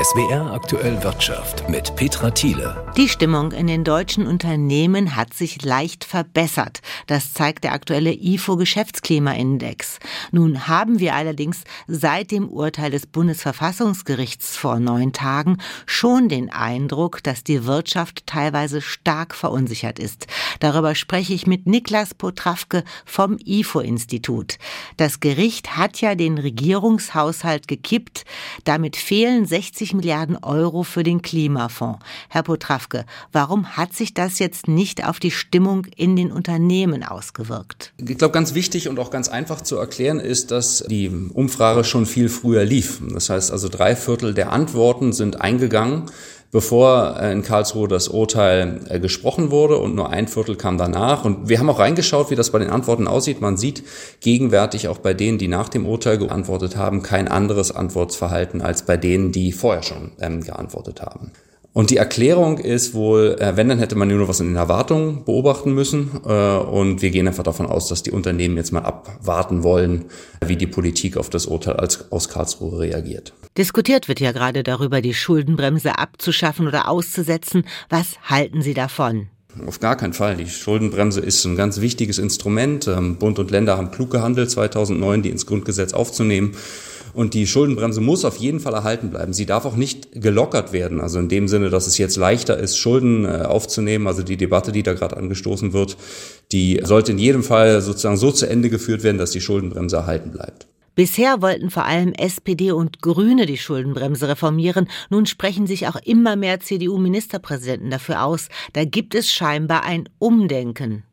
SWR aktuell Wirtschaft mit Petra Thiele. Die Stimmung in den deutschen Unternehmen hat sich leicht verbessert. Das zeigt der aktuelle IFO Geschäftsklimaindex. Nun haben wir allerdings seit dem Urteil des Bundesverfassungsgerichts vor neun Tagen schon den Eindruck, dass die Wirtschaft teilweise stark verunsichert ist. Darüber spreche ich mit Niklas Potrawke vom IFO Institut. Das Gericht hat ja den Regierungshaushalt gekippt. Damit fehlen 60 60 Milliarden Euro für den Klimafonds. Herr Potrawke, warum hat sich das jetzt nicht auf die Stimmung in den Unternehmen ausgewirkt? Ich glaube, ganz wichtig und auch ganz einfach zu erklären ist, dass die Umfrage schon viel früher lief. Das heißt also, drei Viertel der Antworten sind eingegangen bevor äh, in Karlsruhe das Urteil äh, gesprochen wurde und nur ein Viertel kam danach. Und wir haben auch reingeschaut, wie das bei den Antworten aussieht. Man sieht gegenwärtig auch bei denen, die nach dem Urteil geantwortet haben, kein anderes Antwortverhalten als bei denen, die vorher schon ähm, geantwortet haben. Und die Erklärung ist wohl, äh, wenn, dann hätte man nur was in den Erwartungen beobachten müssen. Äh, und wir gehen einfach davon aus, dass die Unternehmen jetzt mal abwarten wollen, wie die Politik auf das Urteil aus Karlsruhe reagiert. Diskutiert wird ja gerade darüber, die Schuldenbremse abzuschaffen oder auszusetzen. Was halten Sie davon? Auf gar keinen Fall. Die Schuldenbremse ist ein ganz wichtiges Instrument. Ähm, Bund und Länder haben klug gehandelt, 2009 die ins Grundgesetz aufzunehmen. Und die Schuldenbremse muss auf jeden Fall erhalten bleiben. Sie darf auch nicht gelockert werden. Also in dem Sinne, dass es jetzt leichter ist, Schulden äh, aufzunehmen. Also die Debatte, die da gerade angestoßen wird, die sollte in jedem Fall sozusagen so zu Ende geführt werden, dass die Schuldenbremse erhalten bleibt. Bisher wollten vor allem SPD und Grüne die Schuldenbremse reformieren. Nun sprechen sich auch immer mehr CDU-Ministerpräsidenten dafür aus. Da gibt es scheinbar ein Umdenken.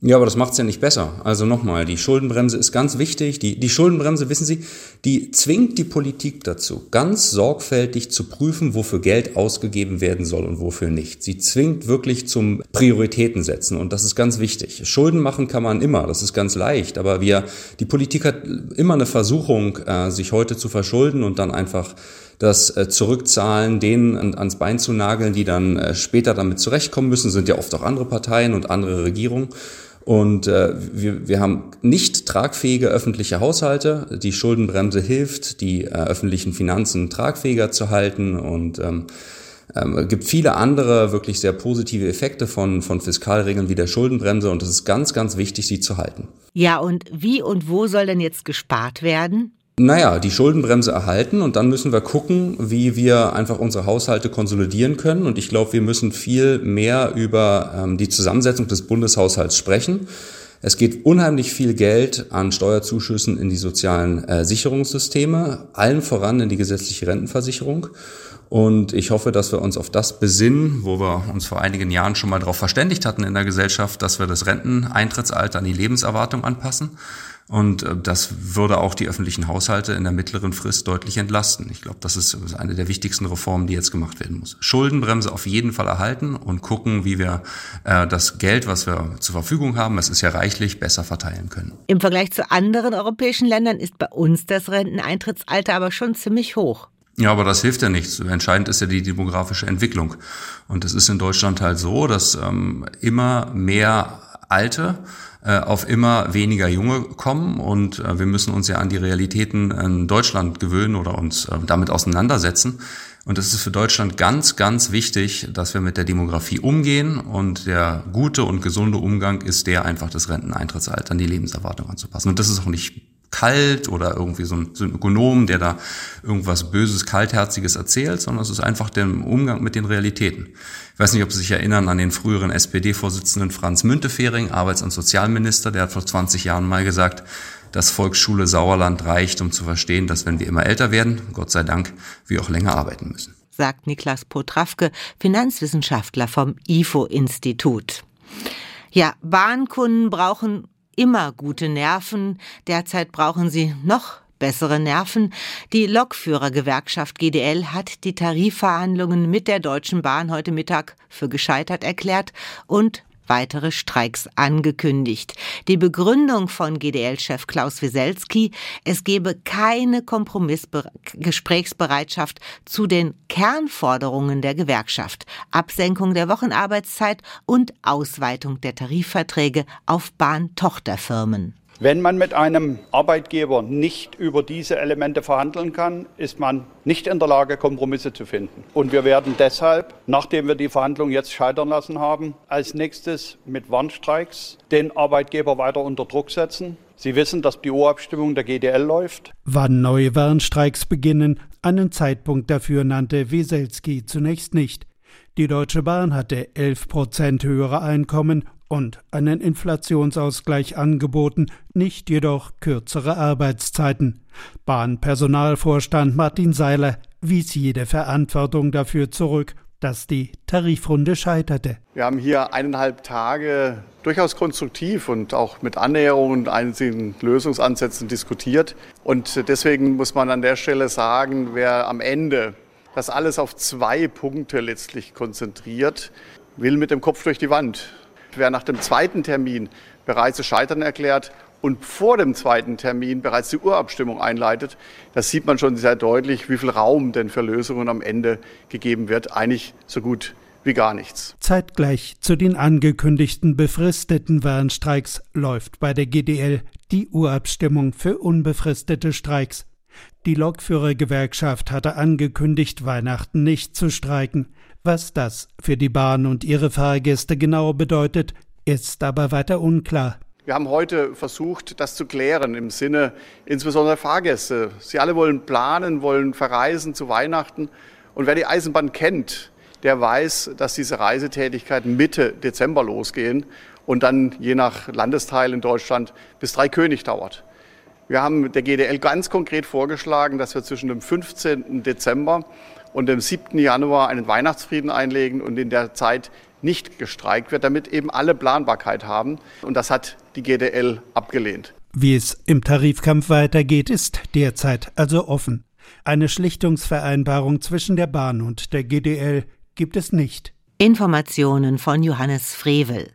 Ja, aber das macht's ja nicht besser. Also nochmal, die Schuldenbremse ist ganz wichtig. Die, die Schuldenbremse, wissen Sie, die zwingt die Politik dazu, ganz sorgfältig zu prüfen, wofür Geld ausgegeben werden soll und wofür nicht. Sie zwingt wirklich zum Prioritäten setzen und das ist ganz wichtig. Schulden machen kann man immer, das ist ganz leicht, aber wir, die Politik hat immer eine Versuchung, äh, sich heute zu verschulden und dann einfach das äh, Zurückzahlen denen ans Bein zu nageln, die dann äh, später damit zurechtkommen müssen, sind ja oft auch andere Parteien und andere Regierungen. Und äh, wir, wir haben nicht tragfähige öffentliche Haushalte. Die Schuldenbremse hilft, die äh, öffentlichen Finanzen tragfähiger zu halten und ähm, ähm, gibt viele andere wirklich sehr positive Effekte von, von Fiskalregeln wie der Schuldenbremse und es ist ganz, ganz wichtig, sie zu halten. Ja, und wie und wo soll denn jetzt gespart werden? Naja, die Schuldenbremse erhalten und dann müssen wir gucken, wie wir einfach unsere Haushalte konsolidieren können. Und ich glaube, wir müssen viel mehr über ähm, die Zusammensetzung des Bundeshaushalts sprechen. Es geht unheimlich viel Geld an Steuerzuschüssen in die sozialen äh, Sicherungssysteme, allen voran in die gesetzliche Rentenversicherung. Und ich hoffe, dass wir uns auf das besinnen, wo wir uns vor einigen Jahren schon mal darauf verständigt hatten in der Gesellschaft, dass wir das Renteneintrittsalter an die Lebenserwartung anpassen. Und äh, das würde auch die öffentlichen Haushalte in der mittleren Frist deutlich entlasten. Ich glaube, das ist eine der wichtigsten Reformen, die jetzt gemacht werden muss. Schuldenbremse auf jeden Fall erhalten und gucken, wie wir äh, das Geld, was wir zur Verfügung haben, es ist ja reichlich, besser verteilen können. Im Vergleich zu anderen europäischen Ländern ist bei uns das Renteneintrittsalter aber schon ziemlich hoch. Ja, aber das hilft ja nichts. Entscheidend ist ja die demografische Entwicklung. Und es ist in Deutschland halt so, dass ähm, immer mehr Alte äh, auf immer weniger Junge kommen und äh, wir müssen uns ja an die Realitäten in Deutschland gewöhnen oder uns äh, damit auseinandersetzen. Und es ist für Deutschland ganz, ganz wichtig, dass wir mit der Demografie umgehen und der gute und gesunde Umgang ist der einfach das Renteneintrittsalter an die Lebenserwartung anzupassen. Und das ist auch nicht kalt oder irgendwie so ein, so ein Ökonom, der da irgendwas Böses, Kaltherziges erzählt, sondern es ist einfach der Umgang mit den Realitäten. Ich weiß nicht, ob Sie sich erinnern an den früheren SPD-Vorsitzenden Franz Müntefering, Arbeits- und Sozialminister, der hat vor 20 Jahren mal gesagt, dass Volksschule Sauerland reicht, um zu verstehen, dass wenn wir immer älter werden, Gott sei Dank, wir auch länger arbeiten müssen. Sagt Niklas Potrawke, Finanzwissenschaftler vom IFO-Institut. Ja, Bahnkunden brauchen immer gute Nerven. Derzeit brauchen sie noch bessere Nerven. Die Lokführergewerkschaft GDL hat die Tarifverhandlungen mit der Deutschen Bahn heute Mittag für gescheitert erklärt und weitere Streiks angekündigt. Die Begründung von GDL-Chef Klaus Wieselski, es gebe keine Kompromissgesprächsbereitschaft zu den Kernforderungen der Gewerkschaft, Absenkung der Wochenarbeitszeit und Ausweitung der Tarifverträge auf Bahntochterfirmen. Wenn man mit einem Arbeitgeber nicht über diese Elemente verhandeln kann, ist man nicht in der Lage, Kompromisse zu finden. Und wir werden deshalb, nachdem wir die Verhandlungen jetzt scheitern lassen haben, als nächstes mit Warnstreiks den Arbeitgeber weiter unter Druck setzen. Sie wissen, dass die Urabstimmung der GDL läuft. Wann neue Warnstreiks beginnen, einen Zeitpunkt dafür nannte Weselski zunächst nicht. Die Deutsche Bahn hatte 11 Prozent höhere Einkommen und einen Inflationsausgleich angeboten, nicht jedoch kürzere Arbeitszeiten. Bahnpersonalvorstand Martin Seiler wies jede Verantwortung dafür zurück, dass die Tarifrunde scheiterte. Wir haben hier eineinhalb Tage durchaus konstruktiv und auch mit Annäherungen und einzigen Lösungsansätzen diskutiert. Und deswegen muss man an der Stelle sagen, wer am Ende das alles auf zwei Punkte letztlich konzentriert, will mit dem Kopf durch die Wand. Wer nach dem zweiten Termin bereits das Scheitern erklärt und vor dem zweiten Termin bereits die Urabstimmung einleitet, das sieht man schon sehr deutlich, wie viel Raum denn für Lösungen am Ende gegeben wird. Eigentlich so gut wie gar nichts. Zeitgleich zu den angekündigten befristeten Warnstreiks läuft bei der GDL die Urabstimmung für unbefristete Streiks. Die Lokführergewerkschaft hatte angekündigt, Weihnachten nicht zu streiken. Was das für die Bahn und ihre Fahrgäste genau bedeutet, ist aber weiter unklar. Wir haben heute versucht, das zu klären im Sinne insbesondere der Fahrgäste. Sie alle wollen planen, wollen verreisen zu Weihnachten. Und wer die Eisenbahn kennt, der weiß, dass diese Reisetätigkeiten Mitte Dezember losgehen und dann je nach Landesteil in Deutschland bis drei König dauert. Wir haben der GDL ganz konkret vorgeschlagen, dass wir zwischen dem 15. Dezember und dem 7. Januar einen Weihnachtsfrieden einlegen und in der Zeit nicht gestreikt wird, damit eben alle Planbarkeit haben. Und das hat die GDL abgelehnt. Wie es im Tarifkampf weitergeht, ist derzeit also offen. Eine Schlichtungsvereinbarung zwischen der Bahn und der GDL gibt es nicht. Informationen von Johannes Frevel.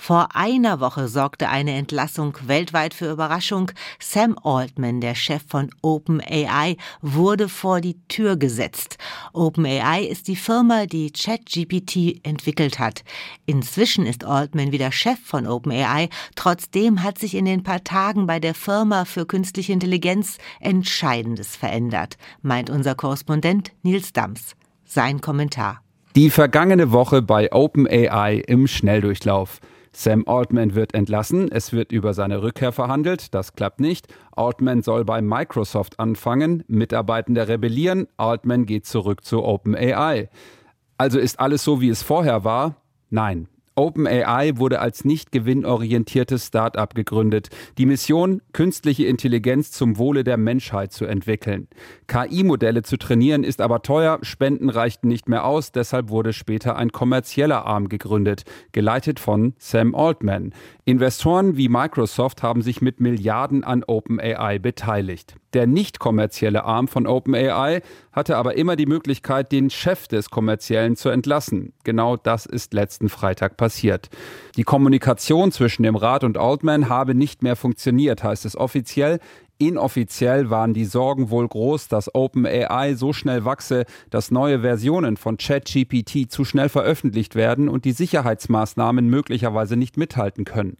Vor einer Woche sorgte eine Entlassung weltweit für Überraschung. Sam Altman, der Chef von OpenAI, wurde vor die Tür gesetzt. OpenAI ist die Firma, die ChatGPT entwickelt hat. Inzwischen ist Altman wieder Chef von OpenAI. Trotzdem hat sich in den paar Tagen bei der Firma für künstliche Intelligenz Entscheidendes verändert, meint unser Korrespondent Nils Dams. Sein Kommentar. Die vergangene Woche bei OpenAI im Schnelldurchlauf. Sam Altman wird entlassen, es wird über seine Rückkehr verhandelt, das klappt nicht. Altman soll bei Microsoft anfangen, Mitarbeitende rebellieren, Altman geht zurück zu OpenAI. Also ist alles so, wie es vorher war? Nein. OpenAI wurde als nicht gewinnorientiertes Start-up gegründet. Die Mission, künstliche Intelligenz zum Wohle der Menschheit zu entwickeln. KI-Modelle zu trainieren ist aber teuer, Spenden reichten nicht mehr aus, deshalb wurde später ein kommerzieller Arm gegründet, geleitet von Sam Altman. Investoren wie Microsoft haben sich mit Milliarden an OpenAI beteiligt. Der nicht kommerzielle Arm von OpenAI hatte aber immer die Möglichkeit, den Chef des kommerziellen zu entlassen. Genau das ist letzten Freitag passiert. Die Kommunikation zwischen dem Rat und Altman habe nicht mehr funktioniert, heißt es offiziell. Inoffiziell waren die Sorgen wohl groß, dass OpenAI so schnell wachse, dass neue Versionen von ChatGPT zu schnell veröffentlicht werden und die Sicherheitsmaßnahmen möglicherweise nicht mithalten können.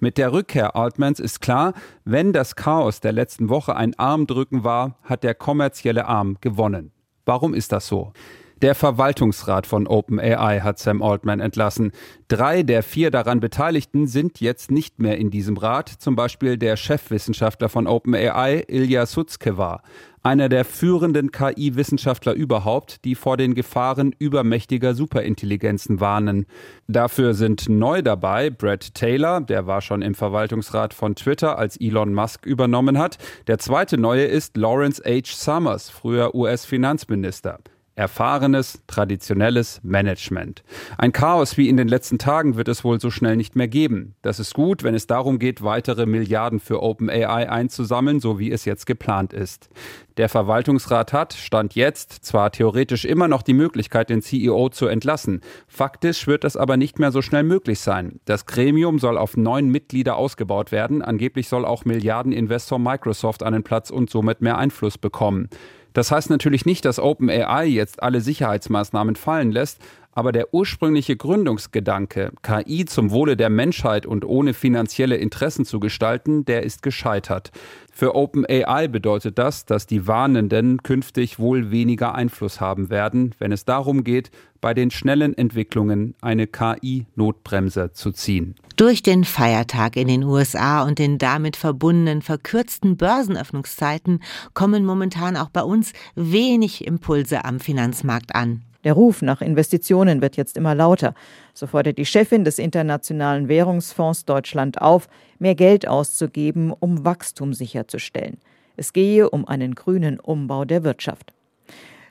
Mit der Rückkehr Altmans ist klar, wenn das Chaos der letzten Woche ein Armdrücken war, hat der kommerzielle Arm gewonnen. Warum ist das so? Der Verwaltungsrat von OpenAI hat Sam Altman entlassen. Drei der vier daran Beteiligten sind jetzt nicht mehr in diesem Rat, zum Beispiel der Chefwissenschaftler von OpenAI, Ilya Sutskever, einer der führenden KI-Wissenschaftler überhaupt, die vor den Gefahren übermächtiger Superintelligenzen warnen. Dafür sind neu dabei Brad Taylor, der war schon im Verwaltungsrat von Twitter, als Elon Musk übernommen hat. Der zweite neue ist Lawrence H. Summers, früher US-Finanzminister. Erfahrenes, traditionelles Management. Ein Chaos wie in den letzten Tagen wird es wohl so schnell nicht mehr geben. Das ist gut, wenn es darum geht, weitere Milliarden für OpenAI einzusammeln, so wie es jetzt geplant ist. Der Verwaltungsrat hat, stand jetzt, zwar theoretisch immer noch die Möglichkeit, den CEO zu entlassen. Faktisch wird das aber nicht mehr so schnell möglich sein. Das Gremium soll auf neun Mitglieder ausgebaut werden. Angeblich soll auch Milliardeninvestor Microsoft einen Platz und somit mehr Einfluss bekommen. Das heißt natürlich nicht, dass OpenAI jetzt alle Sicherheitsmaßnahmen fallen lässt, Aber der ursprüngliche Gründungsgedanke, KI zum Wohle der Menschheit und ohne finanzielle Interessen zu gestalten, der ist gescheitert. Für OpenAI bedeutet das, dass die Warnenden künftig wohl weniger Einfluss haben werden, wenn es darum geht, bei den schnellen Entwicklungen eine KI-Notbremse zu ziehen. Durch den Feiertag in den USA und den damit verbundenen verkürzten Börsenöffnungszeiten kommen momentan auch bei uns wenig Impulse am Finanzmarkt an. Der Ruf nach Investitionen wird jetzt immer lauter. So fordert die Chefin des Internationalen Währungsfonds Deutschland auf, mehr Geld auszugeben, um Wachstum sicherzustellen. Es gehe um einen grünen Umbau der Wirtschaft.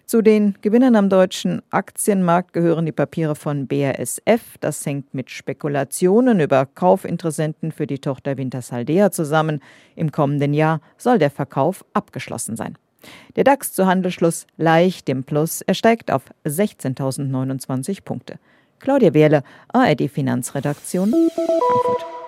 Zu den Gewinnern am deutschen Aktienmarkt gehören die Papiere von BASF. Das hängt mit Spekulationen über Kaufinteressenten für die Tochter Wintersaldea zusammen. Im kommenden Jahr soll der Verkauf abgeschlossen sein. Der DAX zu Handelsschluss leicht im Plus. Er steigt auf 16.029 Punkte. Claudia Wehrle, ARD Finanzredaktion, Frankfurt.